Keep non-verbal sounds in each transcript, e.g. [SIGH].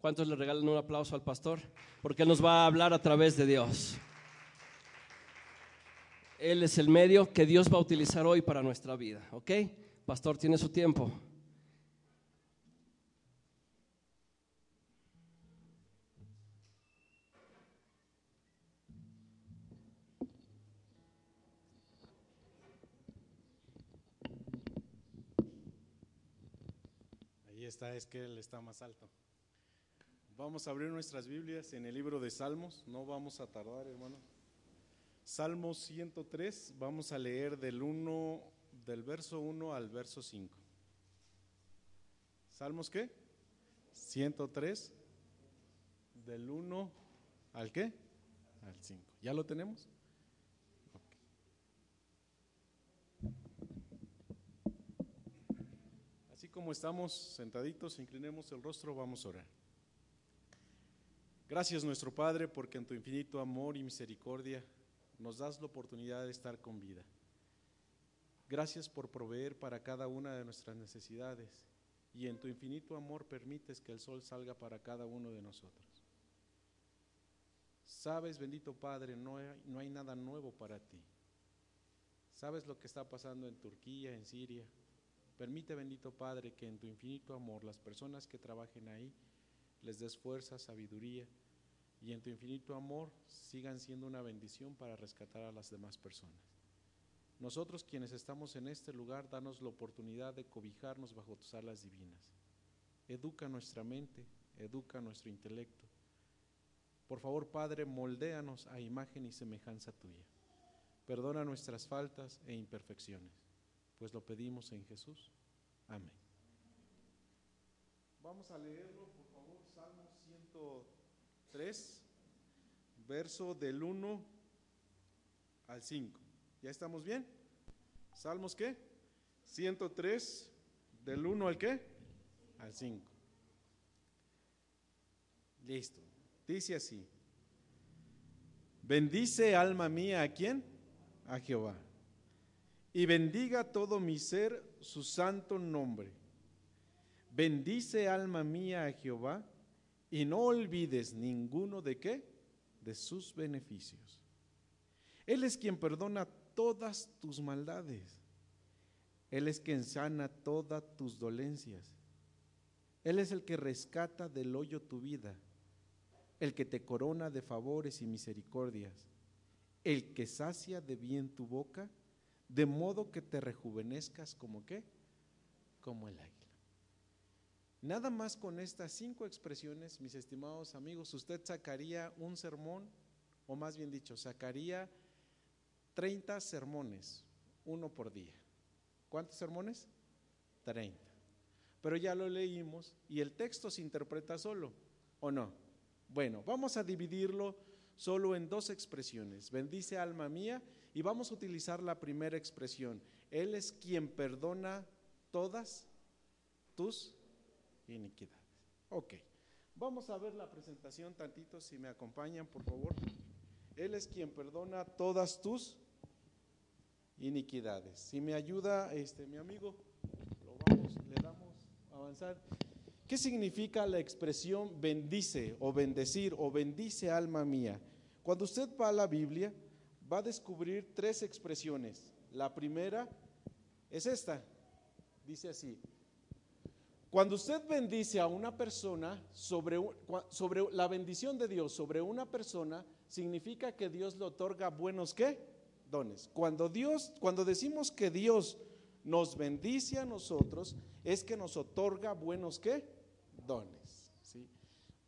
¿Cuántos le regalan un aplauso al pastor? Porque Él nos va a hablar a través de Dios. Él es el medio que Dios va a utilizar hoy para nuestra vida. ¿Ok? Pastor, tiene su tiempo. Es que Él está más alto. Vamos a abrir nuestras Biblias en el libro de Salmos, no vamos a tardar, hermano. Salmo 103, vamos a leer del 1, del verso 1 al verso 5. ¿Salmos qué? 103, del 1 al qué? Al 5. ¿Ya lo tenemos? Como estamos sentaditos, inclinemos el rostro, vamos a orar. Gracias nuestro Padre porque en tu infinito amor y misericordia nos das la oportunidad de estar con vida. Gracias por proveer para cada una de nuestras necesidades y en tu infinito amor permites que el sol salga para cada uno de nosotros. Sabes, bendito Padre, no hay, no hay nada nuevo para ti. Sabes lo que está pasando en Turquía, en Siria, Permite, bendito Padre, que en tu infinito amor las personas que trabajen ahí les des fuerza, sabiduría y en tu infinito amor sigan siendo una bendición para rescatar a las demás personas. Nosotros quienes estamos en este lugar, danos la oportunidad de cobijarnos bajo tus alas divinas. Educa nuestra mente, educa nuestro intelecto. Por favor, Padre, moldéanos a imagen y semejanza tuya. Perdona nuestras faltas e imperfecciones pues lo pedimos en Jesús. Amén. Vamos a leerlo, por favor, Salmo 103, verso del 1 al 5. ¿Ya estamos bien? ¿Salmos qué? 103, del 1 al qué? Al 5. Listo. Dice así. Bendice alma mía a quién? A Jehová y bendiga todo mi ser su santo nombre. Bendice alma mía a Jehová y no olvides ninguno de qué? De sus beneficios. Él es quien perdona todas tus maldades. Él es quien sana todas tus dolencias. Él es el que rescata del hoyo tu vida, el que te corona de favores y misericordias, el que sacia de bien tu boca de modo que te rejuvenezcas como qué? Como el águila. Nada más con estas cinco expresiones, mis estimados amigos, usted sacaría un sermón, o más bien dicho, sacaría 30 sermones, uno por día. ¿Cuántos sermones? 30. Pero ya lo leímos y el texto se interpreta solo, ¿o no? Bueno, vamos a dividirlo solo en dos expresiones. Bendice alma mía y vamos a utilizar la primera expresión. Él es quien perdona todas tus iniquidades. Ok, vamos a ver la presentación tantito, si me acompañan, por favor. Él es quien perdona todas tus iniquidades. Si me ayuda este mi amigo, lo vamos, le damos a avanzar. ¿Qué significa la expresión bendice o bendecir o bendice alma mía? Cuando usted va a la Biblia, va a descubrir tres expresiones. La primera es esta. Dice así. Cuando usted bendice a una persona, sobre, la bendición de Dios sobre una persona, significa que Dios le otorga buenos qué? Dones. Cuando Dios, cuando decimos que Dios nos bendice a nosotros, es que nos otorga buenos qué? Dones.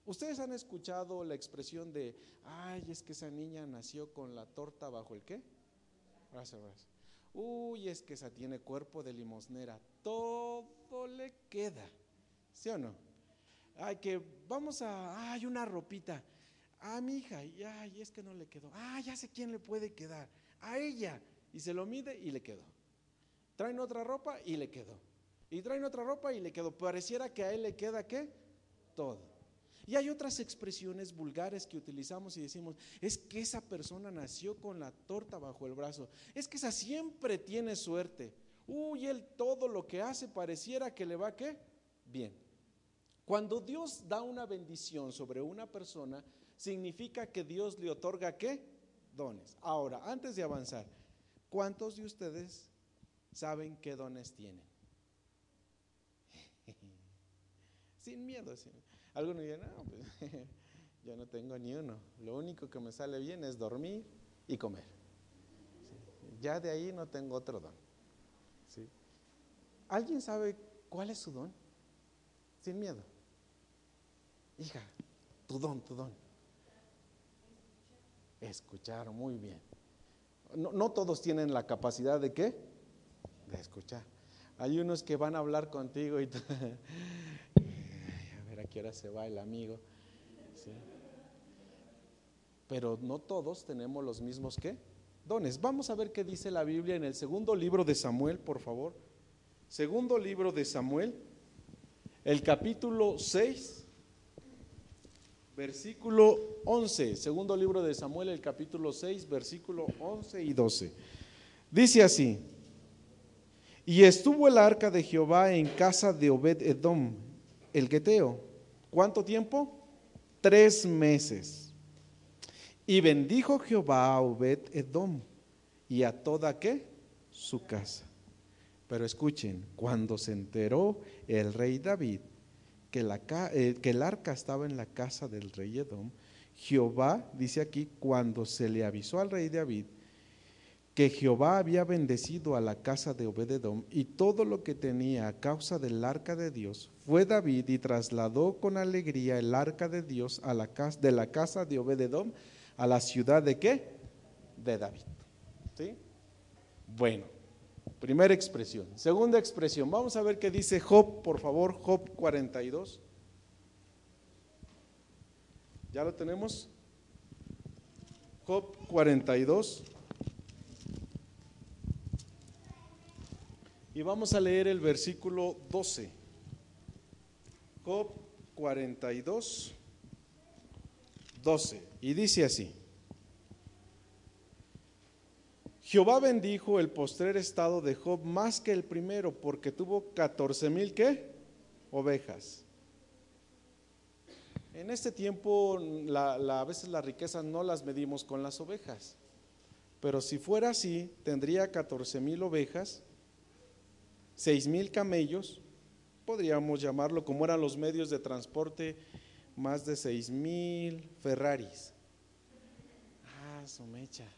Ustedes han escuchado la expresión de, ay, es que esa niña nació con la torta bajo el qué? Brazo, brazo. Uy, es que esa tiene cuerpo de limosnera. Todo le queda. ¿Sí o no? Ay, que vamos a, ay, una ropita. A mi hija, y ay, es que no le quedó. Ah, ya sé quién le puede quedar. A ella. Y se lo mide y le quedó. Traen otra ropa y le quedó. Y traen otra ropa y le quedó. Pareciera que a él le queda qué? Todo. Y hay otras expresiones vulgares que utilizamos y decimos, es que esa persona nació con la torta bajo el brazo, es que esa siempre tiene suerte. Uy, él todo lo que hace pareciera que le va qué? Bien. Cuando Dios da una bendición sobre una persona, significa que Dios le otorga qué? Dones. Ahora, antes de avanzar, ¿cuántos de ustedes saben qué dones tienen? [LAUGHS] sin miedo. Algunos dicen, no, pues, [LAUGHS] yo no tengo ni uno. Lo único que me sale bien es dormir y comer. Ya de ahí no tengo otro don. ¿Alguien sabe cuál es su don? Sin miedo. Hija, tu don, tu don. Escuchar, muy bien. No, no todos tienen la capacidad de qué? De escuchar. Hay unos que van a hablar contigo y [LAUGHS] se va el amigo. Pero no todos tenemos los mismos qué? Dones. Vamos a ver qué dice la Biblia en el segundo libro de Samuel, por favor. Segundo libro de Samuel, el capítulo 6, versículo 11. Segundo libro de Samuel, el capítulo 6, versículo 11 y 12. Dice así, y estuvo el arca de Jehová en casa de Obed Edom, el Geteo. ¿Cuánto tiempo? Tres meses. Y bendijo Jehová a Obed Edom y a toda qué? Su casa. Pero escuchen, cuando se enteró el rey David que, eh, que el arca estaba en la casa del rey Edom, Jehová, dice aquí, cuando se le avisó al rey David que Jehová había bendecido a la casa de Obededom y todo lo que tenía a causa del arca de Dios, fue David y trasladó con alegría el arca de Dios la casa, de la casa de Obededom a la ciudad de qué? De David. ¿Sí? Bueno, Primera expresión. Segunda expresión. Vamos a ver qué dice Job, por favor, Job 42. ¿Ya lo tenemos? Job 42. Y vamos a leer el versículo 12. Job 42, 12. Y dice así. Jehová bendijo el postrer estado de Job más que el primero, porque tuvo 14 mil qué? Ovejas. En este tiempo a veces las riquezas no las medimos con las ovejas, pero si fuera así, tendría 14 mil ovejas, 6 mil camellos, podríamos llamarlo como eran los medios de transporte, más de 6 mil Ferraris. Ah, su mecha.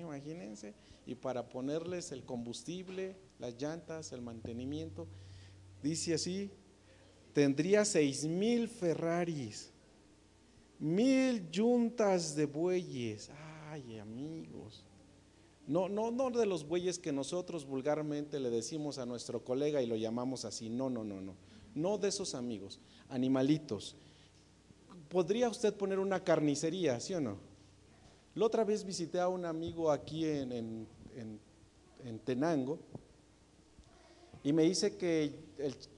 Imagínense, y para ponerles el combustible, las llantas, el mantenimiento, dice así, tendría seis mil Ferraris, mil yuntas de bueyes, ay amigos, no, no, no de los bueyes que nosotros vulgarmente le decimos a nuestro colega y lo llamamos así, no, no, no, no, no de esos amigos, animalitos. ¿Podría usted poner una carnicería, sí o no? La otra vez visité a un amigo aquí en, Tenango y me dice que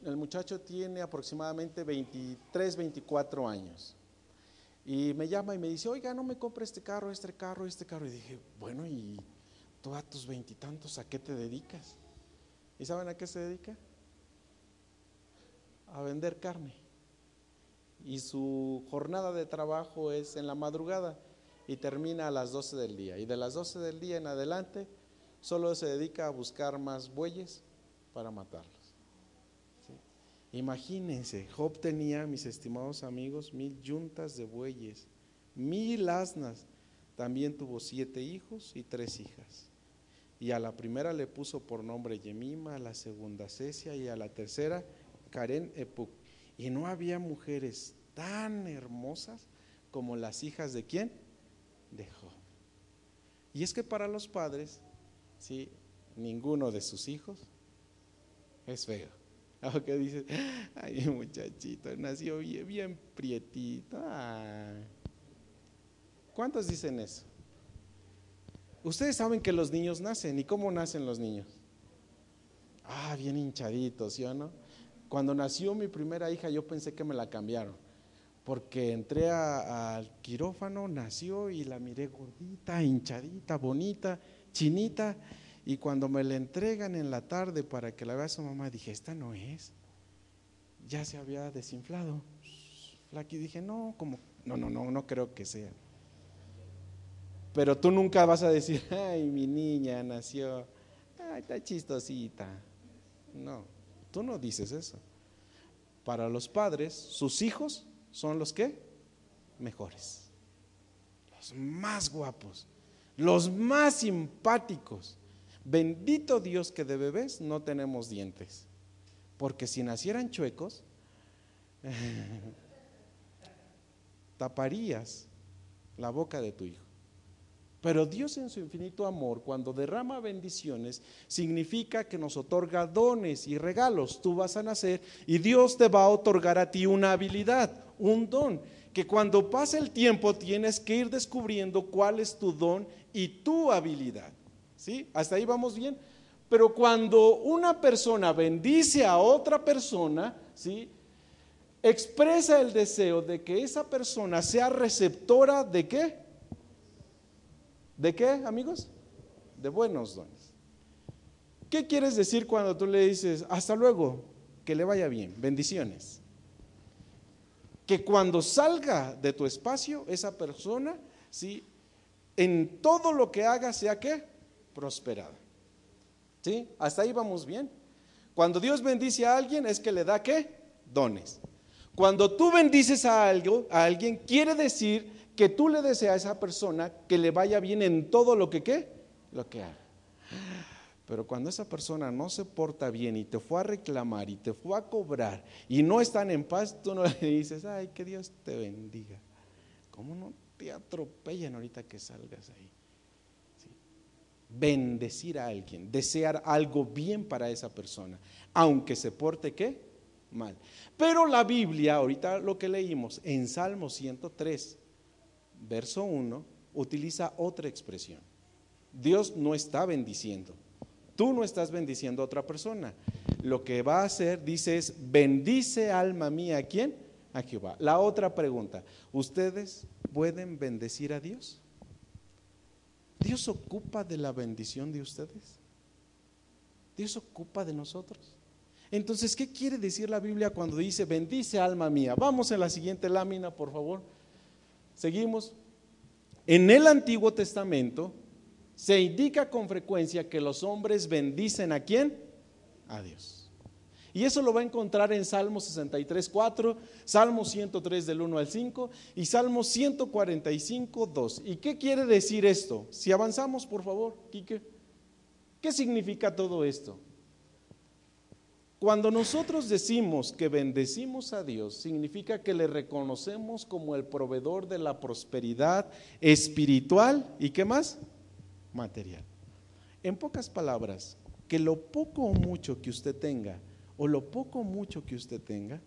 el, muchacho tiene aproximadamente 23, 24 años. Y me llama y me dice, oiga, no me compre este carro, este carro, este carro. Y dije, bueno, ¿y tú a tus veintitantos a qué te dedicas? ¿Y saben a qué se dedica? A vender carne. Y su jornada de trabajo es en la madrugada y termina a las 12 del día. Y de las 12 del día en adelante solo se dedica a buscar más bueyes para matarlos. Imagínense, Job tenía, mis estimados amigos, mil yuntas de bueyes, mil asnas. También tuvo siete hijos y tres hijas. Y a la primera le puso por nombre Yemima, a la segunda Cecia y a la tercera Karen Epuk. Y no había mujeres tan hermosas como las hijas de quién? dejó. Y es que para los padres, ¿sí? ninguno de sus hijos es feo. [LAUGHS] Aunque dice, ay muchachito, nació bien, bien prietito. ¿Cuántos dicen eso? Ustedes saben que los niños nacen. ¿Y cómo nacen los niños? Ah, bien hinchaditos, ¿sí o no? Cuando nació mi primera hija yo pensé que me la cambiaron porque entré al quirófano, nació y la miré gordita, hinchadita, bonita, chinita, y cuando me la entregan en la tarde para que la vea su mamá, dije, esta no es. ya se había desinflado. Flaqui dije, no, como, no, no, no, no creo que sea. Pero tú nunca vas a decir, [LAUGHS] ay, mi niña nació, ay, está chistosita. No, tú no dices eso. Para los padres, sus hijos son los que mejores, los más guapos, los más simpáticos. Bendito Dios que de bebés no tenemos dientes, porque si nacieran chuecos, [LAUGHS] taparías la boca de tu hijo. Pero Dios en su infinito amor, cuando derrama bendiciones, significa que nos otorga dones y regalos. Tú vas a nacer y Dios te va a otorgar a ti una habilidad, un don, que cuando pasa el tiempo tienes que ir descubriendo cuál es tu don y tu habilidad. ¿Sí? Hasta ahí vamos bien. Pero cuando una persona bendice a otra persona, ¿sí? expresa el deseo de que esa persona sea receptora de qué? ¿De qué, amigos? De buenos dones. ¿Qué quieres decir cuando tú le dices, hasta luego, que le vaya bien, bendiciones? Que cuando salga de tu espacio, esa persona, ¿sí? En todo lo que haga sea qué? Prosperada. ¿Sí? Hasta ahí vamos bien. Cuando Dios bendice a alguien es que le da qué? Dones. Cuando tú bendices a, algo, a alguien, quiere decir que tú le deseas a esa persona que le vaya bien en todo lo que qué, lo que haga. Pero cuando esa persona no se porta bien y te fue a reclamar y te fue a cobrar y no están en paz, tú no [LAUGHS] le dices, ay, que Dios te bendiga. ¿Cómo no te atropellan ahorita que salgas ahí? Bendecir a alguien, desear algo bien para esa persona, aunque se porte qué? Mal. Pero la Biblia, ahorita lo que leímos en Salmo 103, verso 1, utiliza otra expresión. Dios no está bendiciendo. Tú no estás bendiciendo a otra persona. Lo que va a hacer, dice, es, bendice alma mía. ¿A quién? A Jehová. La otra pregunta, ¿ustedes pueden bendecir a Dios? ¿Dios ocupa de la bendición de ustedes? ¿Dios ocupa de nosotros? Entonces, ¿qué quiere decir la Biblia cuando dice, bendice alma mía? Vamos en la siguiente lámina, por favor. Seguimos. En el Antiguo Testamento se indica con frecuencia que los hombres bendicen a quién? A Dios. Y eso lo va a encontrar en Salmo 63, 4, Salmo 103 del 1 al 5 y Salmo 145, 2. ¿Y qué quiere decir esto? Si avanzamos, por favor, Quique. ¿Qué significa todo esto? Cuando nosotros decimos que bendecimos a Dios, significa que le reconocemos como el proveedor de la prosperidad espiritual y qué más? Material. En pocas palabras, que lo poco o mucho que usted tenga, o lo poco o mucho que usted tenga,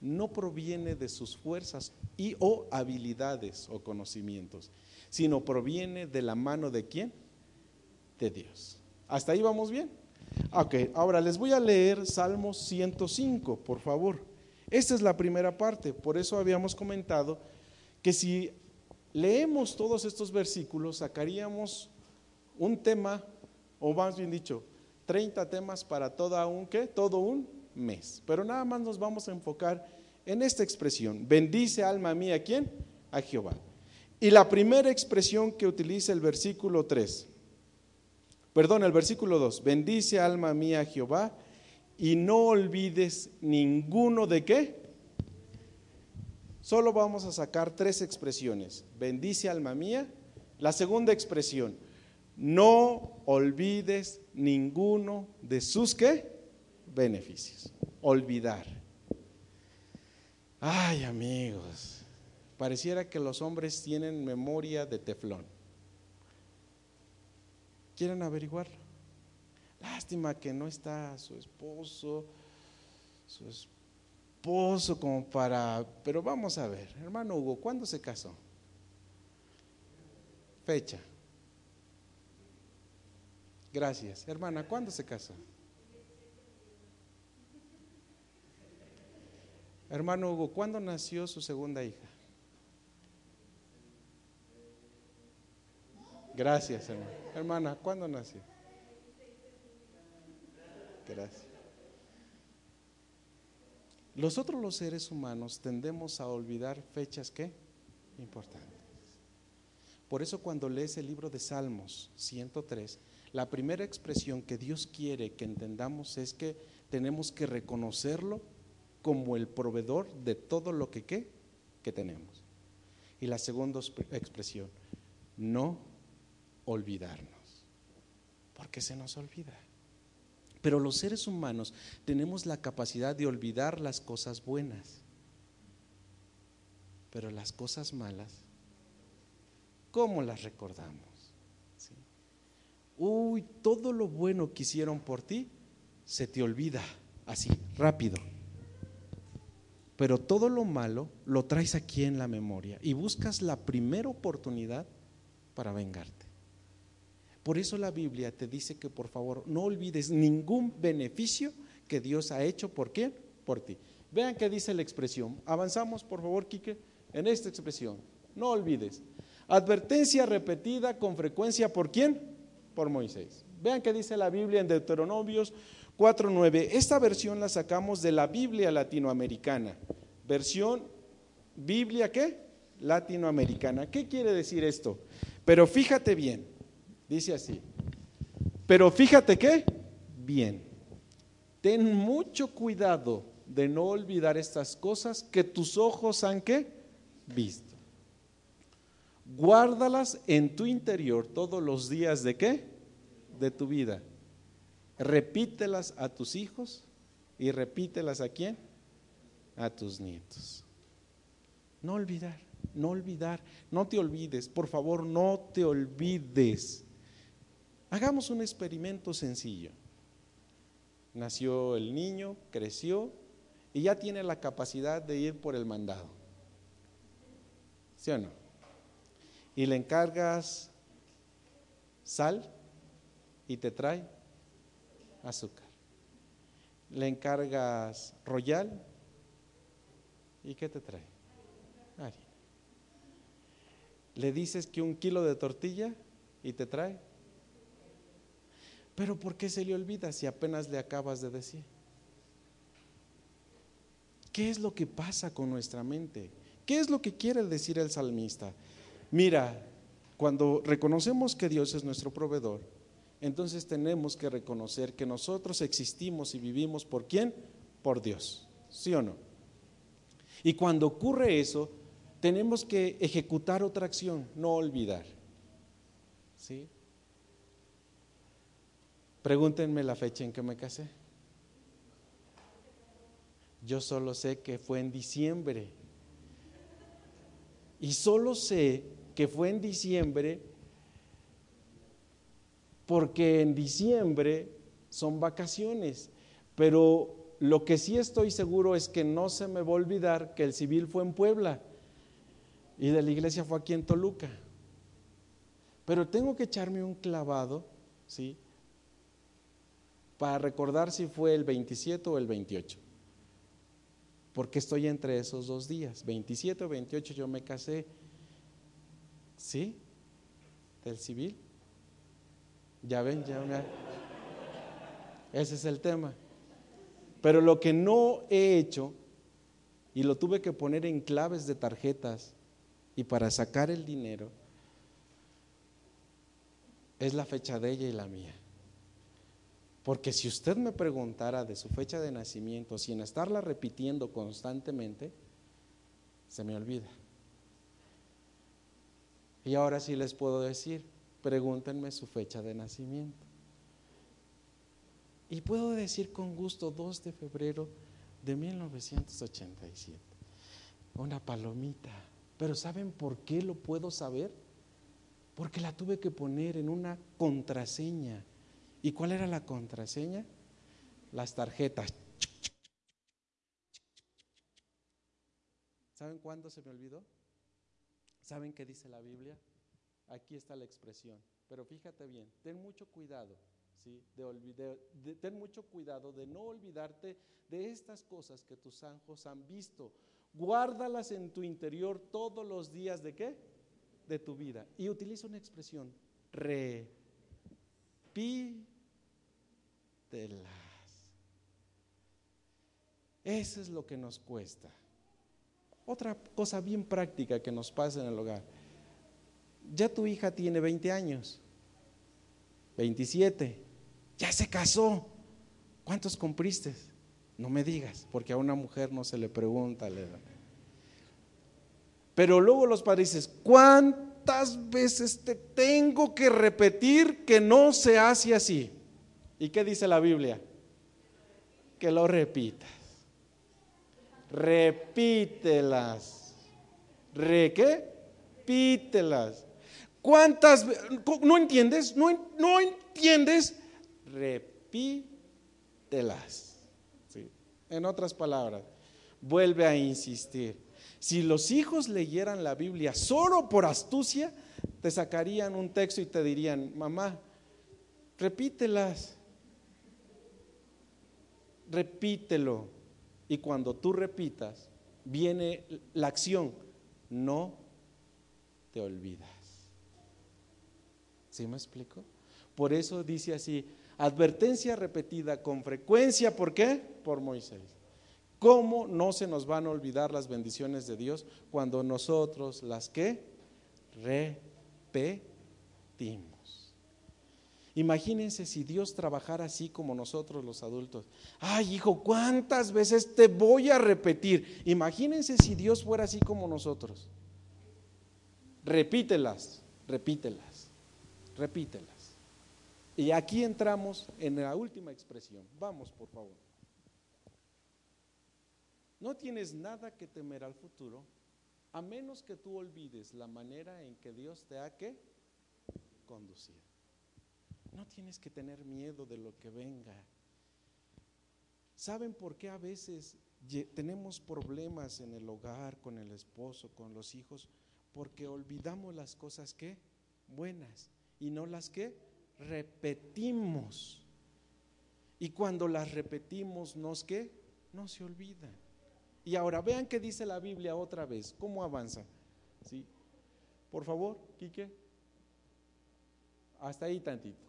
no proviene de sus fuerzas y o habilidades o conocimientos, sino proviene de la mano de quién? De Dios. ¿Hasta ahí vamos bien? Ok, ahora les voy a leer Salmo 105, por favor. Esta es la primera parte, por eso habíamos comentado que si leemos todos estos versículos, sacaríamos un tema, o más bien dicho, 30 temas para toda un, ¿qué? Todo un mes. Pero nada más nos vamos a enfocar en esta expresión. Bendice alma mía, ¿quién? A Jehová. Y la primera expresión que utiliza el versículo 3 Perdón, el versículo 2. Bendice alma mía Jehová y no olvides ninguno de qué. Solo vamos a sacar tres expresiones. Bendice alma mía. La segunda expresión. No olvides ninguno de sus qué? Beneficios. Olvidar. Ay amigos, pareciera que los hombres tienen memoria de teflón. ¿Quieren averiguarlo? Lástima que no está su esposo, su esposo como para... Pero vamos a ver, hermano Hugo, ¿cuándo se casó? Fecha. Gracias. Hermana, ¿cuándo se casó? Hermano Hugo, ¿cuándo nació su segunda hija? Gracias, hermano. Hermana, ¿cuándo nació? Gracias. Nosotros los seres humanos tendemos a olvidar fechas que importantes. Por eso cuando lees el libro de Salmos 103, la primera expresión que Dios quiere que entendamos es que tenemos que reconocerlo como el proveedor de todo lo que, ¿qué? que tenemos. Y la segunda expresión, no olvidarnos, porque se nos olvida. Pero los seres humanos tenemos la capacidad de olvidar las cosas buenas, pero las cosas malas, ¿cómo las recordamos? Uy, todo lo bueno que hicieron por ti se te olvida así, rápido. Pero todo lo malo lo traes aquí en la memoria y buscas la primera oportunidad para vengarte. Por eso la Biblia te dice que por favor no olvides ningún beneficio que Dios ha hecho por qué? Por ti. Vean qué dice la expresión. Avanzamos, por favor, Quique, en esta expresión. No olvides. Advertencia repetida con frecuencia por quién? Por Moisés. Vean qué dice la Biblia en Deuteronomios 4.9. Esta versión la sacamos de la Biblia latinoamericana. Versión Biblia qué? Latinoamericana. ¿Qué quiere decir esto? Pero fíjate bien, dice así. Pero fíjate qué? Bien. Ten mucho cuidado de no olvidar estas cosas que tus ojos han qué? Visto. Guárdalas en tu interior todos los días de qué? De tu vida repítelas a tus hijos y repítelas a quién? A tus nietos. No olvidar, no olvidar, no te olvides, por favor, no te olvides. Hagamos un experimento sencillo. Nació el niño, creció y ya tiene la capacidad de ir por el mandado. ¿Sí o no? Y le encargas sal y te trae azúcar. Le encargas royal y ¿qué te trae? Harina. Le dices que un kilo de tortilla y te trae. Pero ¿por qué se le olvida si apenas le acabas de decir? ¿Qué es lo que pasa con nuestra mente? ¿Qué es lo que quiere decir el salmista? Mira, cuando reconocemos que Dios es nuestro proveedor, entonces tenemos que reconocer que nosotros existimos y vivimos por quién? Por Dios. ¿Sí o no? Y cuando ocurre eso, tenemos que ejecutar otra acción, no olvidar. ¿Sí? Pregúntenme la fecha en que me casé. Yo solo sé que fue en diciembre. Y solo sé que fue en diciembre porque en diciembre son vacaciones, pero lo que sí estoy seguro es que no se me va a olvidar que el civil fue en Puebla y de la iglesia fue aquí en Toluca. Pero tengo que echarme un clavado, ¿sí? Para recordar si fue el 27 o el 28. Porque estoy entre esos dos días. 27 o 28 yo me casé, ¿sí? Del civil. Ya ven, ya Ese es el tema. Pero lo que no he hecho, y lo tuve que poner en claves de tarjetas y para sacar el dinero, es la fecha de ella y la mía. Porque si usted me preguntara de su fecha de nacimiento sin estarla repitiendo constantemente, se me olvida. Y ahora sí les puedo decir, pregúntenme su fecha de nacimiento. Y puedo decir con gusto 2 de febrero de 1987. Una palomita. Pero ¿saben por qué lo puedo saber? Porque la tuve que poner en una contraseña. ¿Y cuál era la contraseña? Las tarjetas. ¿Saben cuándo se me olvidó? ¿Saben qué dice la Biblia? Aquí está la expresión. Pero fíjate bien, ten mucho cuidado, ¿sí? De, ten mucho cuidado de no olvidarte de estas cosas que tus ángeles han visto. Guárdalas en tu interior todos los días de qué? De tu vida. Y utiliza una expresión, Eso es lo que nos cuesta. Otra cosa bien práctica que nos pasa en el hogar. Ya tu hija tiene 20 años, 27, ya se casó. ¿Cuántos cumpliste? No me digas, porque a una mujer no se le pregunta. Pero luego los padres dicen, ¿cuántas veces te tengo que repetir que no se hace así? ¿Y qué dice la Biblia? Que lo repitas. Repítelas. ¿Re qué? Repítelas. ¿Cuántas? ¿No entiendes? ¿No, no entiendes? Repítelas. Sí. En otras palabras, vuelve a insistir. Si los hijos leyeran la Biblia solo por astucia, te sacarían un texto y te dirían, mamá, repítelas, repítelo. Y cuando tú repitas, viene la acción, no te olvidas. ¿Sí me explico? Por eso dice así, advertencia repetida con frecuencia, ¿por qué? Por Moisés. ¿Cómo no se nos van a olvidar las bendiciones de Dios cuando nosotros las que repetimos? Imagínense si Dios trabajara así como nosotros los adultos. Ay, hijo, ¿cuántas veces te voy a repetir? Imagínense si Dios fuera así como nosotros. Repítelas, repítelas, repítelas. Y aquí entramos en la última expresión. Vamos, por favor. No tienes nada que temer al futuro, a menos que tú olvides la manera en que Dios te ha que conducido. No tienes que tener miedo de lo que venga. ¿Saben por qué a veces tenemos problemas en el hogar, con el esposo, con los hijos? Porque olvidamos las cosas que buenas y no las que repetimos. Y cuando las repetimos, nos que no se olvidan. Y ahora vean qué dice la Biblia otra vez, cómo avanza. ¿Sí? Por favor, Quique. Hasta ahí tantito.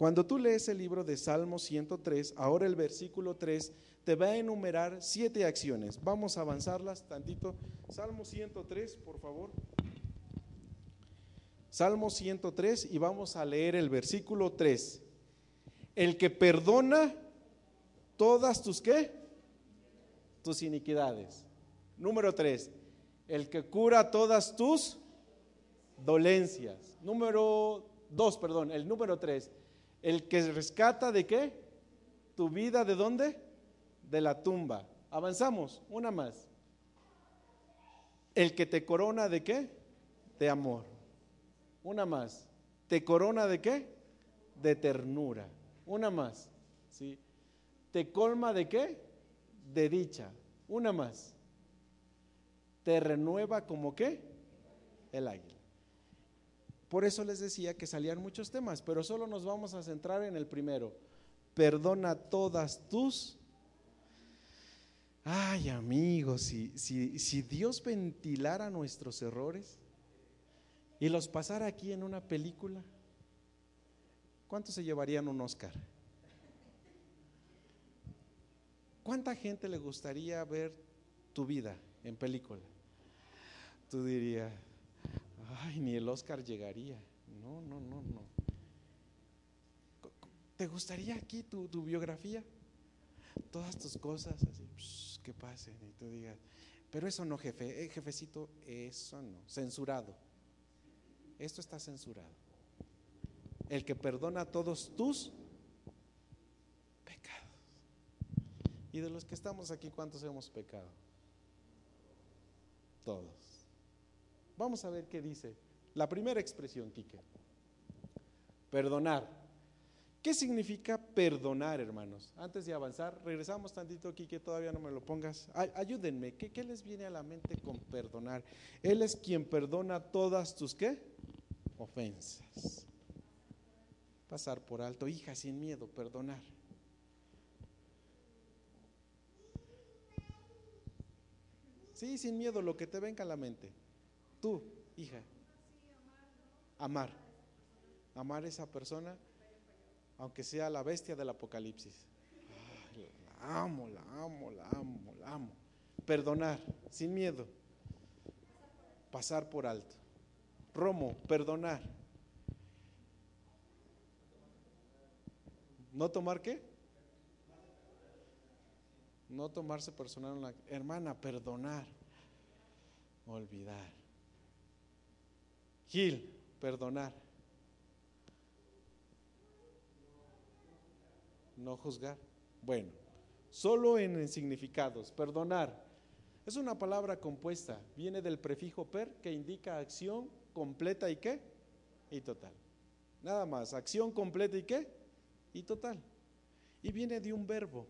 Cuando tú lees el libro de Salmo 103, ahora el versículo 3 te va a enumerar siete acciones. Vamos a avanzarlas tantito. Salmo 103, por favor. Salmo 103 y vamos a leer el versículo 3. El que perdona todas tus qué? tus iniquidades. Número tres, el que cura todas tus dolencias. Número dos, perdón, el número tres, el que rescata de qué? Tu vida de dónde? De la tumba. Avanzamos, una más. El que te corona de qué? De amor. Una más. ¿Te corona de qué? De ternura. Una más. ¿Sí? ¿Te colma de qué? de dicha. Una más. Te renueva como qué? El águila. Por eso les decía que salían muchos temas, pero solo nos vamos a centrar en el primero. Perdona todas tus... Ay amigos, si, si, si Dios ventilara nuestros errores y los pasara aquí en una película, ¿cuánto se llevarían un Oscar? ¿Cuánta gente le gustaría ver tu vida en película? Tú dirías, ay, ni el Oscar llegaría. No, no, no, no. ¿Te gustaría aquí tu, biografía? Todas tus cosas, así, que pasen y tú digas, pero eso no, jefe, eh, jefecito, eso no, censurado. Esto está censurado. El que perdona todos tus Y de los que estamos aquí, ¿cuántos hemos pecado? Todos. Vamos a ver qué dice. La primera expresión, Quique. Perdonar. ¿Qué significa perdonar, hermanos? Antes de avanzar, regresamos tantito, Quique, todavía no me lo pongas. ayúdenme, ¿qué, ¿qué, les viene a la mente con perdonar? Él es quien perdona todas tus, ¿qué? Ofensas. Pasar por alto, hija, sin miedo, perdonar. Sí, sin miedo, lo que te venga a la mente. Tú, hija. Amar. Amar a esa persona, aunque sea la bestia del apocalipsis. amo, la amo, la amo, la amo. Perdonar, sin miedo. Pasar por alto. Romo, perdonar. ¿No tomar qué? No tomarse personal. la- Hermana, perdonar. Olvidar. Gil, perdonar. No juzgar. Bueno, solo en significados. Perdonar. Es una palabra compuesta. Viene del prefijo per que indica acción completa y qué? Y total. Nada más. Acción completa y qué? Y total. Y viene de un verbo.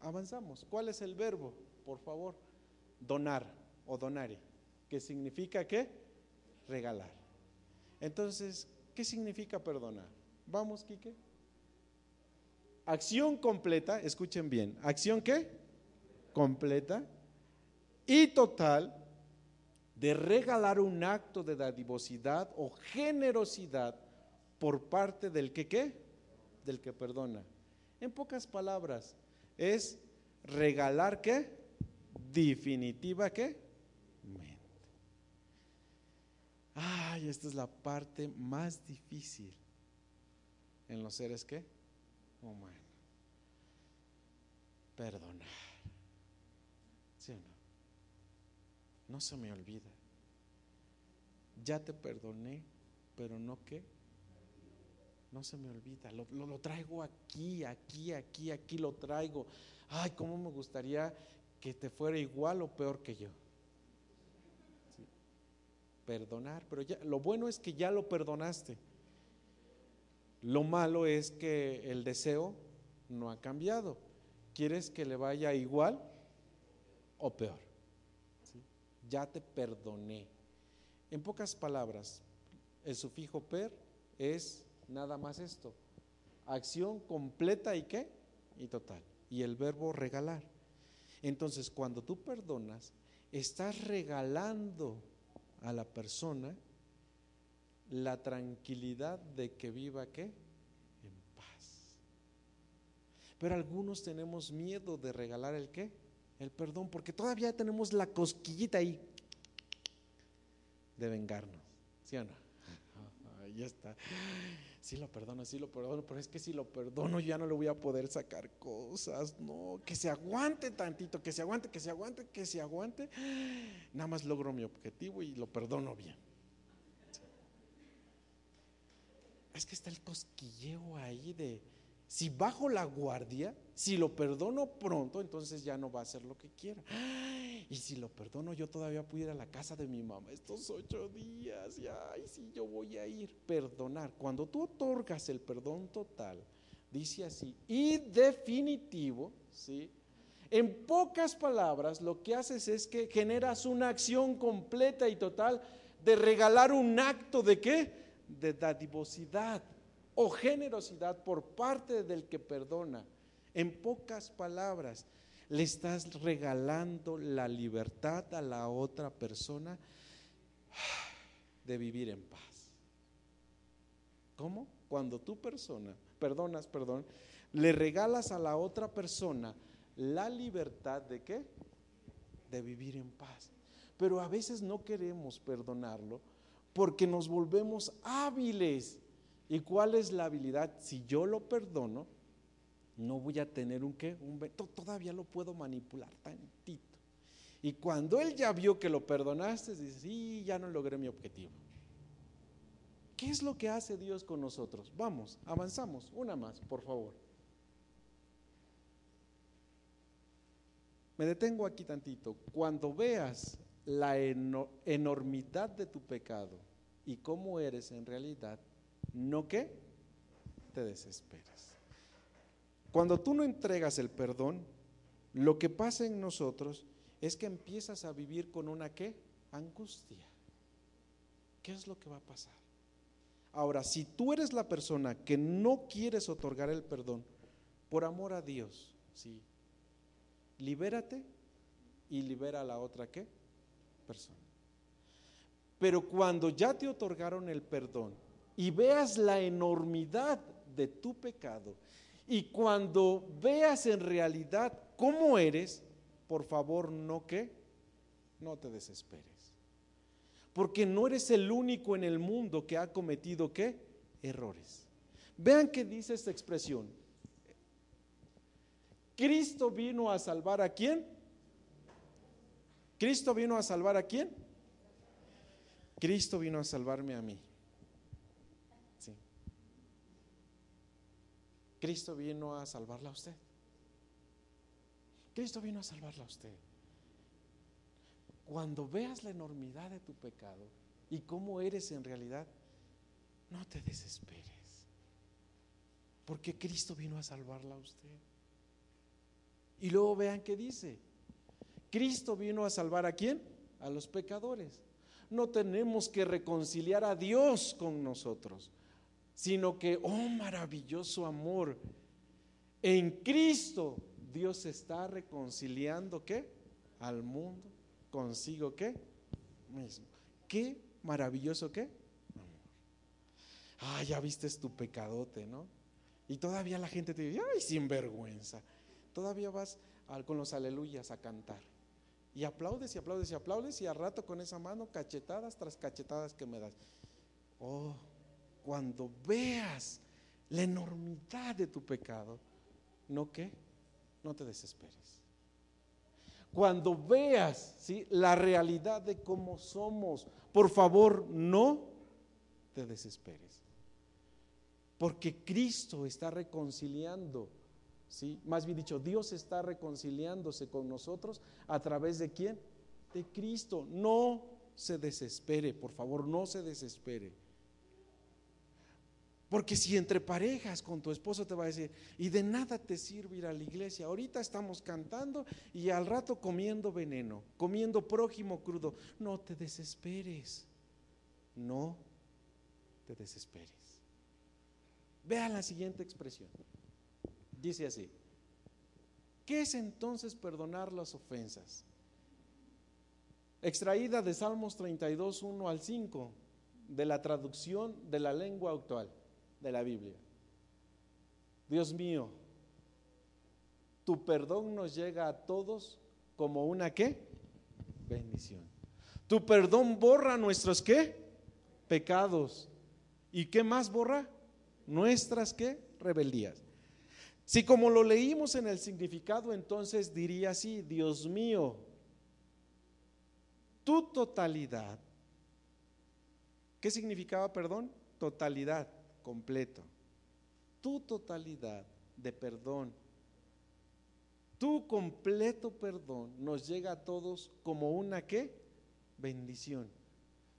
Avanzamos. ¿Cuál es el verbo? Por favor. Donar o donare. Que significa qué? Regalar. Entonces, ¿qué significa perdonar? Vamos, Quique. Acción completa, escuchen bien. ¿Acción qué? Completa y total de regalar un acto de dadivosidad o generosidad por parte del que qué? Del que perdona. En pocas palabras, es regalar qué? Definitiva qué? Mente. Ay, esta es la parte más difícil en los seres qué? Humanos. Perdonar. ¿Sí o no? No se me olvida. Ya te perdoné, pero no qué. No se me olvida. Lo, lo- lo traigo aquí, aquí, aquí, aquí lo traigo. Ay, cómo me gustaría que te fuera igual o peor que yo. Perdonar, pero ya, lo bueno es que ya lo perdonaste. Lo malo es que el deseo no ha cambiado. ¿Quieres que le vaya igual o peor? Ya te perdoné. En pocas palabras, el sufijo per es nada más esto. Acción completa y qué? Y total. Y el verbo regalar. Entonces, cuando tú perdonas, estás regalando a la persona la tranquilidad de que viva qué? En paz. Pero algunos tenemos miedo de regalar el qué? El perdón, porque todavía tenemos la cosquillita ahí de vengarnos. ¿Sí o no? [LAUGHS] Ahí está. Sí lo perdono, sí lo perdono, pero es que si lo perdono ya no le voy a poder sacar cosas. No, que se aguante tantito, que se aguante, que se aguante, que se aguante. Nada más logro mi objetivo y lo perdono bien. Es que está el cosquilleo ahí de, si bajo la guardia, si lo perdono pronto, entonces ya no va a hacer lo que quiera. Y si lo perdono, yo todavía puedo ir a la casa de mi mamá estos ocho días. Y ay, yo voy a ir. Perdonar. Cuando tú otorgas el perdón total, dice así, y definitivo, ¿sí? En pocas palabras, lo que haces es que generas una acción completa y total de regalar un acto de qué? De dadivosidad o generosidad por parte del que perdona. En pocas palabras, le estás regalando la libertad a la otra persona de vivir en paz. ¿Cómo? Cuando tú persona, perdonas, perdón, le regalas a la otra persona la libertad de qué? De vivir en paz. Pero a veces no queremos perdonarlo porque nos volvemos hábiles. ¿Y cuál es la habilidad? Si yo lo perdono, no voy a tener un qué, un todavía lo puedo manipular tantito. Y cuando él ya vio que lo perdonaste, dice, sí, ya no logré mi objetivo. ¿Qué es lo que hace Dios con nosotros? Vamos, avanzamos. Una más, por favor. Me detengo aquí tantito. Cuando veas la eno- enormidad de tu pecado y cómo eres en realidad, ¿no qué? Te desesperas. Cuando tú no entregas el perdón, lo que pasa en nosotros es que empiezas a vivir con una qué? Angustia. ¿Qué es lo que va a pasar? Ahora, si tú eres la persona que no quieres otorgar el perdón, por amor a Dios, sí, libérate y libera a la otra qué? Persona. Pero cuando ya te otorgaron el perdón y veas la enormidad de tu pecado Y cuando veas en realidad cómo eres, por favor, no que, no te desesperes. Porque no eres el único en el mundo que ha cometido qué? Errores. Vean qué dice esta expresión. Cristo vino a salvar a quién? Cristo vino a salvar a quién? Cristo vino a salvarme a mí. Sí. Cristo vino a salvarla a usted. Cristo vino a salvarla a usted. Cuando veas la enormidad de tu pecado y cómo eres en realidad, no te desesperes. Porque Cristo vino a salvarla a usted. Y luego vean qué dice. Cristo vino a salvar a quién? A los pecadores. No tenemos que reconciliar a Dios con nosotros, sino que, oh maravilloso amor, en Cristo Dios está reconciliando qué? Al mundo consigo qué? Mismo. Qué maravilloso qué? Amor. Ah, ya viste tu pecadote, ¿no? Y todavía la gente te dice, ay, sin vergüenza. Todavía vas con los aleluyas a cantar. Y aplaudes y aplaudes y aplaudes y al rato con esa mano cachetadas tras cachetadas que me das. Oh, cuando veas la enormidad de tu pecado, ¿no? No te desesperes. Cuando veas ¿sí? la realidad de cómo somos, por favor, no te desesperes. Porque Cristo está reconciliando ¿sí? Más bien dicho, Dios está reconciliándose con nosotros a través de quién? De Cristo. No se desespere, por favor, no se desespere. Porque si entre parejas con tu esposo te va a decir, y de nada te sirve ir a la iglesia, ahorita estamos cantando y al rato comiendo veneno, comiendo prójimo crudo, no te desesperes, no te desesperes. Vea la siguiente expresión. Dice así, ¿qué es entonces perdonar las ofensas? Extraída de Salmos 32, 1 al 5, de la traducción de la lengua actual de la Biblia. Dios mío, tu perdón nos llega a todos como una qué? Bendición. Tu perdón borra nuestros qué? Pecados. ¿Y qué más borra? Nuestras qué? Rebeldías. Si como lo leímos en el significado, entonces diría así, Dios mío, tu totalidad. ¿Qué significaba perdón? Totalidad, completo. Tu totalidad de perdón. Tu completo perdón nos llega a todos como una qué? Bendición.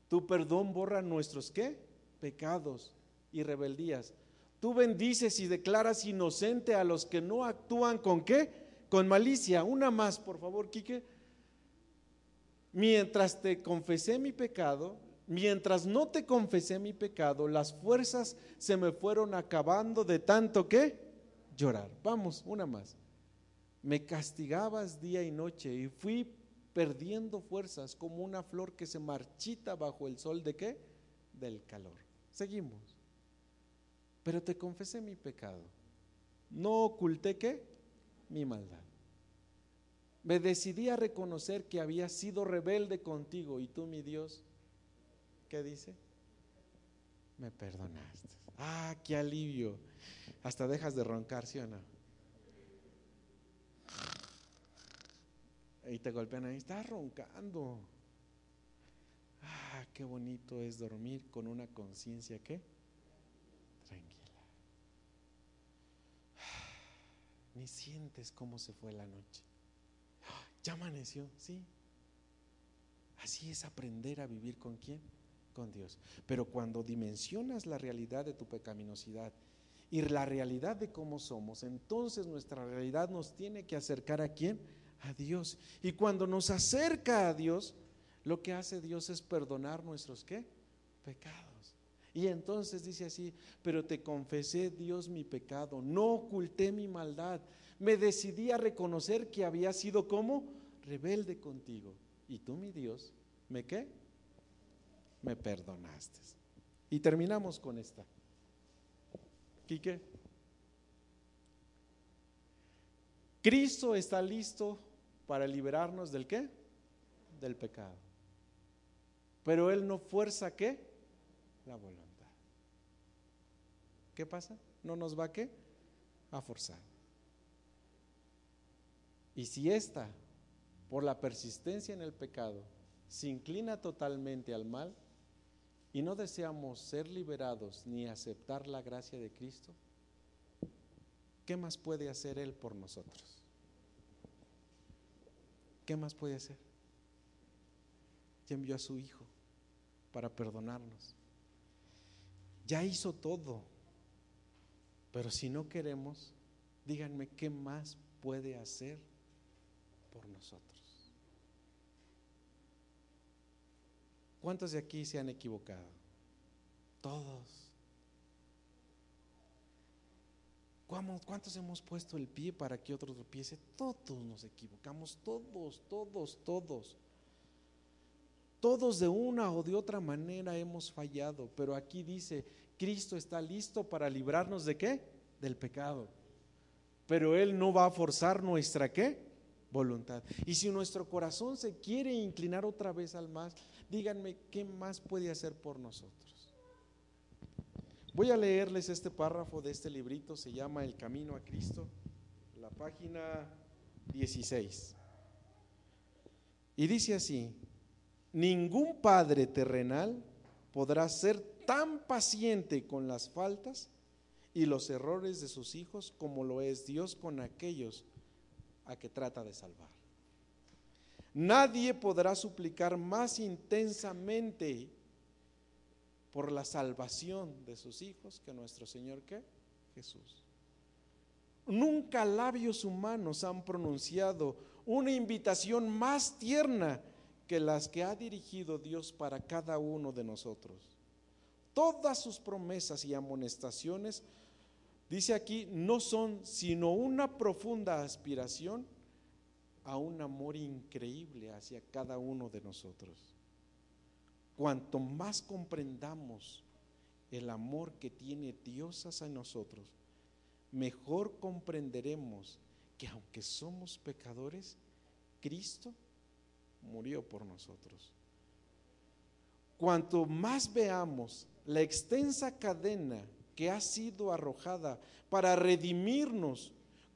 Tu perdón borra nuestros qué? Pecados y rebeldías. Tú bendices y declaras inocente a los que no actúan con qué? Con malicia. Una más, por favor, Quique. Mientras te confesé mi pecado, mientras no te confesé mi pecado, las fuerzas se me fueron acabando de tanto que llorar. Vamos, una más. Me castigabas día y noche y fui perdiendo fuerzas como una flor que se marchita bajo el sol de qué? Del calor. Seguimos pero te confesé mi pecado. No oculté qué? Mi maldad. Me decidí a reconocer que había sido rebelde contigo y tú, mi Dios, ¿qué dice? Me perdonaste. Ah, qué alivio. Hasta dejas de roncar, ¿sí o no? Y te golpean ahí, estás roncando. Ah, qué bonito es dormir con una conciencia que ni sientes cómo se fue la noche. Ya amaneció, sí. Así es aprender a vivir con quién? Con Dios. Pero cuando dimensionas la realidad de tu pecaminosidad y la realidad de cómo somos, entonces nuestra realidad nos tiene que acercar a quién? A Dios. Y cuando nos acerca a Dios, lo que hace Dios es perdonar nuestros qué? Pecados. Y entonces dice así, pero te confesé Dios mi pecado, no oculté mi maldad, me decidí a reconocer que había sido como rebelde contigo. Y tú mi Dios, ¿me qué? Me perdonaste. Y terminamos con esta. Quique, Cristo está listo para liberarnos del qué? Del pecado. Pero Él no fuerza qué? La voluntad. ¿Qué pasa? ¿No nos va qué? A forzar. Y si ésta, por la persistencia en el pecado, se inclina totalmente al mal y no deseamos ser liberados ni aceptar la gracia de Cristo, ¿qué más puede hacer Él por nosotros? ¿Qué más puede hacer? Ya envió a su Hijo para perdonarnos. Ya hizo todo. Pero si no queremos, díganme qué más puede hacer por nosotros. ¿Cuántos de aquí se han equivocado? Todos. ¿Cuántos hemos puesto el pie para que otro tropiece? Todos nos equivocamos, todos, todos, todos. Todos de una o de otra manera hemos fallado, pero aquí dice, Cristo está listo para librarnos de qué? Del pecado. Pero Él no va a forzar nuestra qué? Voluntad. Y si nuestro corazón se quiere inclinar otra vez al más, díganme qué más puede hacer por nosotros. Voy a leerles este párrafo de este librito, se llama El Camino a Cristo, la página 16. Y dice así, ningún padre terrenal podrá ser tan paciente con las faltas y los errores de sus hijos como lo es Dios con aquellos a que trata de salvar. Nadie podrá suplicar más intensamente por la salvación de sus hijos que nuestro Señor ¿qué? Jesús. Nunca labios humanos han pronunciado una invitación más tierna que las que ha dirigido Dios para cada uno de nosotros. Todas sus promesas y amonestaciones, dice aquí, no son sino una profunda aspiración a un amor increíble hacia cada uno de nosotros. Cuanto más comprendamos el amor que tiene Dios hacia nosotros, mejor comprenderemos que aunque somos pecadores, Cristo murió por nosotros. Cuanto más veamos la extensa cadena que ha sido arrojada para redimirnos,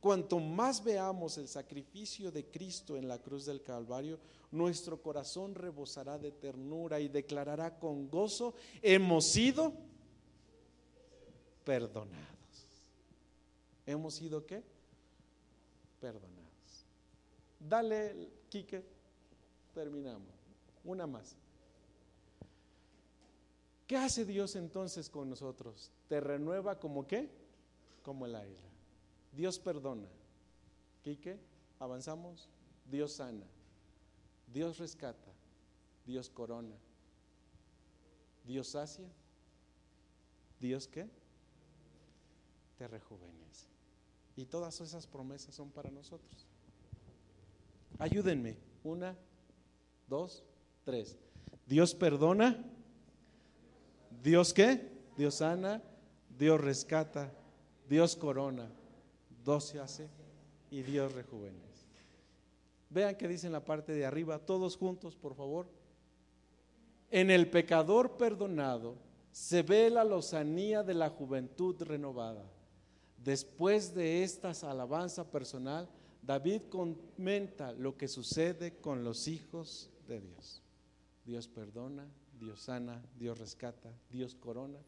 cuanto más veamos el sacrificio de Cristo en la cruz del Calvario, nuestro corazón rebosará de ternura y declarará con gozo, hemos sido perdonados. ¿Hemos sido qué? Perdonados. Dale, Quique, terminamos. Una más. ¿Qué hace Dios entonces con nosotros? ¿Te renueva como qué? Como el aire. Dios perdona. Quique, avanzamos. Dios sana. Dios rescata, Dios corona, Dios sacia, Dios qué? Te rejuvenece. Y todas esas promesas son para nosotros. Ayúdenme. Una, dos, tres. Dios perdona. Dios qué? Dios sana. Dios rescata. Dios corona. Dios se hace y Dios rejuvenece. Vean que dice en la parte de arriba, todos juntos, por favor. En el pecador perdonado se ve la lozanía de la juventud renovada. Después de esta alabanza personal, David comenta lo que sucede con los hijos de Dios. Dios perdona, Dios sana, Dios rescata, Dios corona,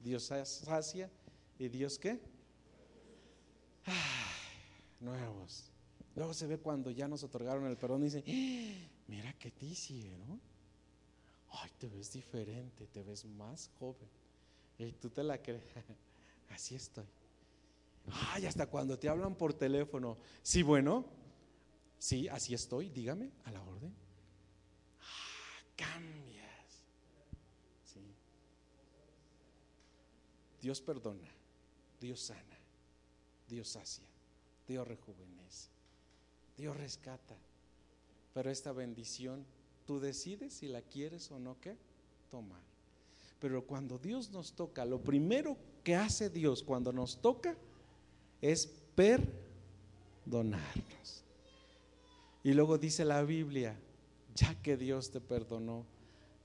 Dios sacia y Dios qué? Nuevos. Luego se ve cuando ya nos otorgaron el perdón y dice, ¡Ah! mira qué te hicieron. Ay, te ves diferente, te ves más joven. Y tú te la crees. [LAUGHS] Así estoy. Ay, hasta cuando te hablan por teléfono. Sí, bueno. Sí, así estoy. Dígame, a la orden. Ah, cambias. Sí. Dios perdona. Dios sana. Dios sacia. Dios rejuvenece. Dios rescata. Pero esta bendición, tú decides si la quieres o no que tomar. Pero cuando Dios nos toca, lo primero que hace Dios cuando nos toca es perdonar. perdonarnos. Y luego dice la Biblia, ya que Dios te perdonó,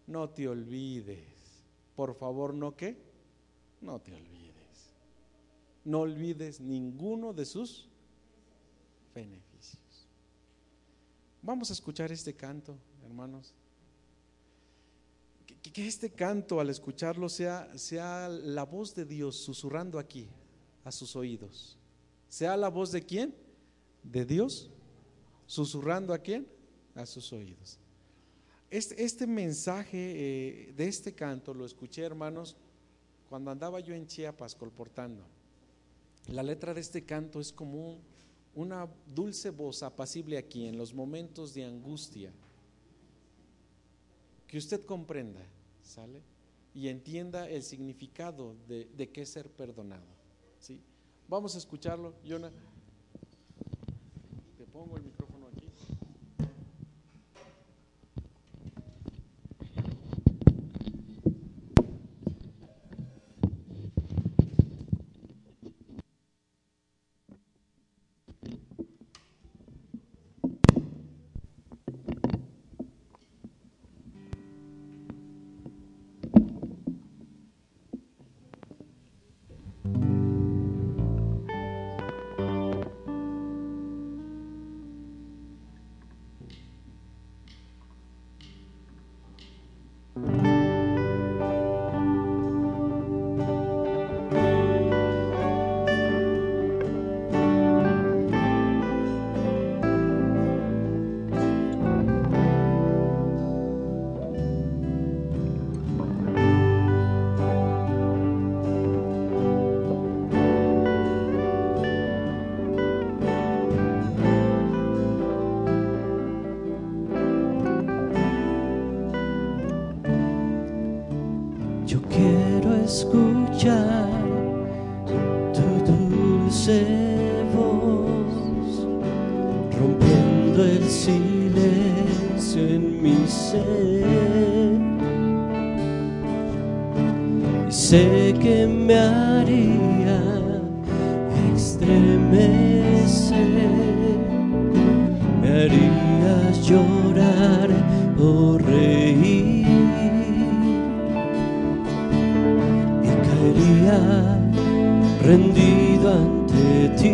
no te olvides. Por favor, ¿no qué? No te olvides. No olvides ninguno de sus beneficios. Vamos a escuchar este canto, hermanos. Que, este canto, al escucharlo, sea, sea la voz de Dios susurrando aquí a sus oídos. ¿Sea la voz de quién? De Dios, susurrando a quién? A sus oídos. Este, este mensaje eh, de este canto lo escuché, hermanos, cuando andaba yo en Chiapas colportando. La letra de este canto es como una dulce voz apacible aquí en los momentos de angustia. Que usted comprenda, ¿sale? Y entienda el significado de, de qué ser perdonado. ¿sí? Vamos a escucharlo, Yona. Te pongo el sé que me haría estremecer, me harías llorar o reír. y caería rendido ante ti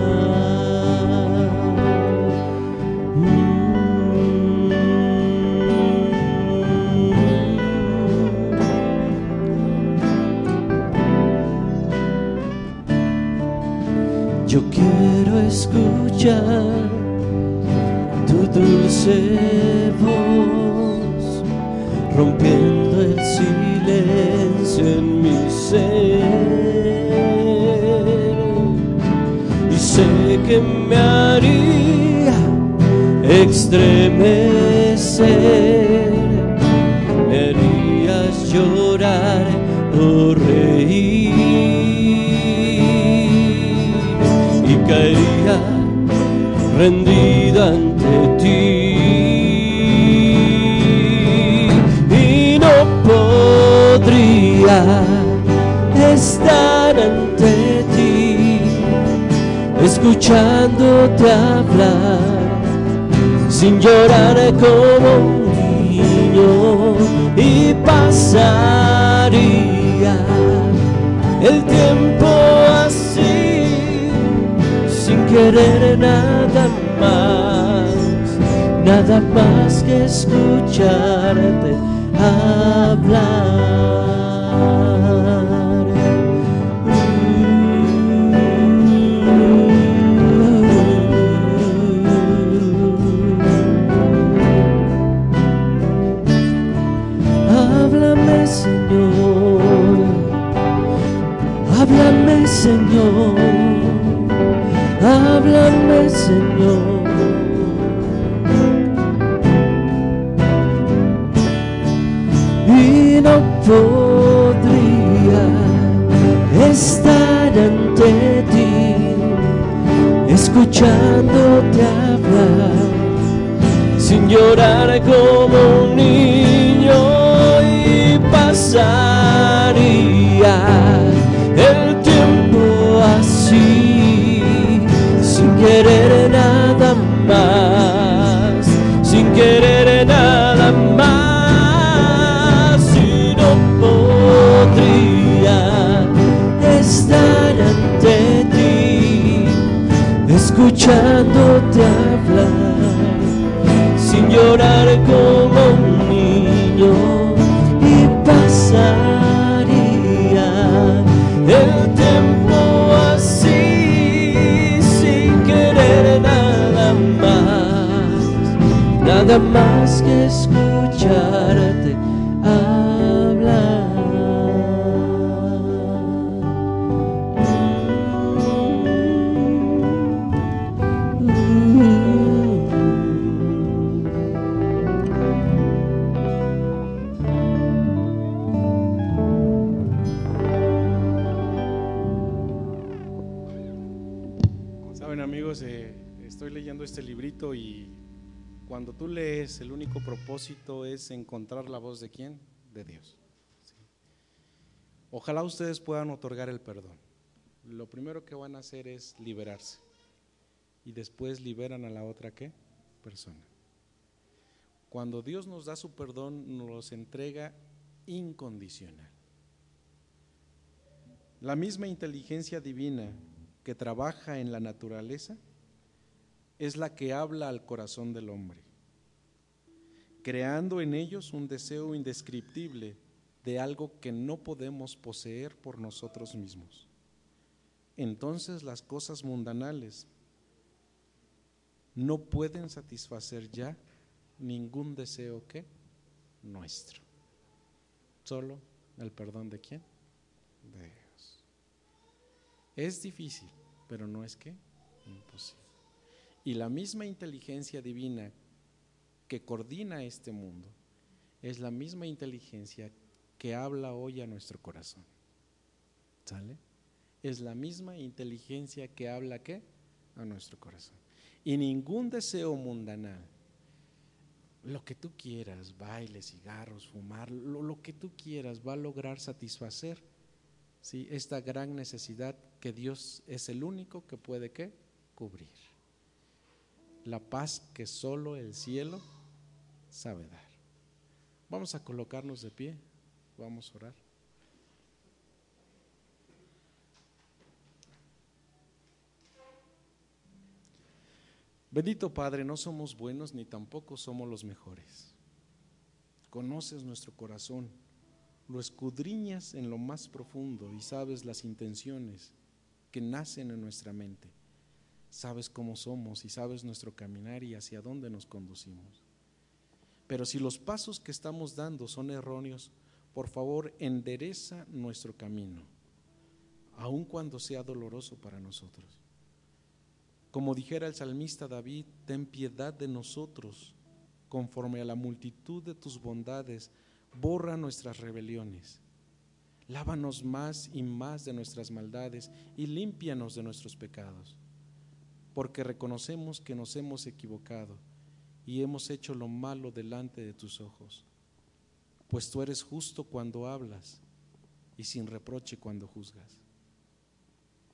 Tu dulce voz, rompiendo el silencio en mi ser. Y sé que me haría estremecer, rendido ante ti. Y no podría estar ante ti escuchándote hablar sin llorar como un niño. Y pasaría el tiempo así sin querer nada nada más que escucharte hablar. Llorar como un niño y pasaría encontrar la voz de quién? De Dios. Ojalá ustedes puedan otorgar el perdón. Lo primero que van a hacer es liberarse y después liberan a la otra qué? Persona. Cuando Dios nos da su perdón, nos los entrega incondicional. La misma inteligencia divina que trabaja en la naturaleza es la que habla al corazón del hombre, creando en ellos un deseo indescriptible de algo que no podemos poseer por nosotros mismos. Entonces las cosas mundanales no pueden satisfacer ya ningún deseo que nuestro. Solo el perdón de quién? De Dios. Es difícil, pero no es que imposible. Y la misma inteligencia divina que coordina este mundo es la misma inteligencia que habla hoy a nuestro corazón. ¿Sale? Es la misma inteligencia que habla qué? A nuestro corazón. Y ningún deseo mundanal, lo que tú quieras, baile, cigarros, fumar, lo, lo que tú quieras, va a lograr satisfacer ¿sí? esta gran necesidad que Dios es el único que puede ¿qué? cubrir. La paz que solo el cielo sabe dar. Vamos a colocarnos de pie, vamos a orar. Bendito Padre, no somos buenos ni tampoco somos los mejores. Conoces nuestro corazón, lo escudriñas en lo más profundo y sabes las intenciones que nacen en nuestra mente. Sabes cómo somos y sabes nuestro caminar y hacia dónde nos conducimos. Pero si los pasos que estamos dando son erróneos, por favor endereza nuestro camino, aun cuando sea doloroso para nosotros. Como dijera el salmista David, ten piedad de nosotros, conforme a la multitud de tus bondades, borra nuestras rebeliones. Lávanos más y más de nuestras maldades y límpianos de nuestros pecados, porque reconocemos que nos hemos equivocado y hemos hecho lo malo delante de tus ojos, pues tú eres justo cuando hablas y sin reproche cuando juzgas.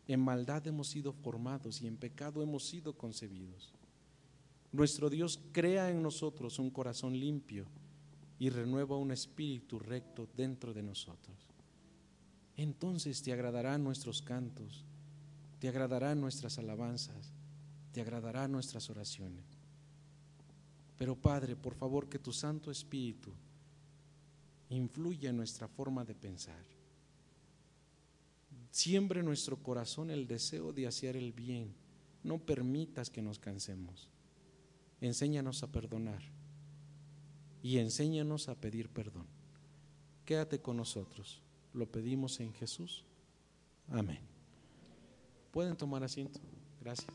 En maldad hemos sido formados y en pecado hemos sido concebidos. Nuestro Dios crea en nosotros un corazón limpio y renueva un espíritu recto dentro de nosotros. Entonces te agradarán nuestros cantos, te agradarán nuestras alabanzas, te agradarán nuestras oraciones. Pero Padre, por favor que tu Santo Espíritu influya en nuestra forma de pensar. Siembre en nuestro corazón el deseo de hacer el bien. No permitas que nos cansemos. Enséñanos a perdonar y enséñanos a pedir perdón. Quédate con nosotros. Lo pedimos en Jesús. Amén. Pueden tomar asiento. Gracias.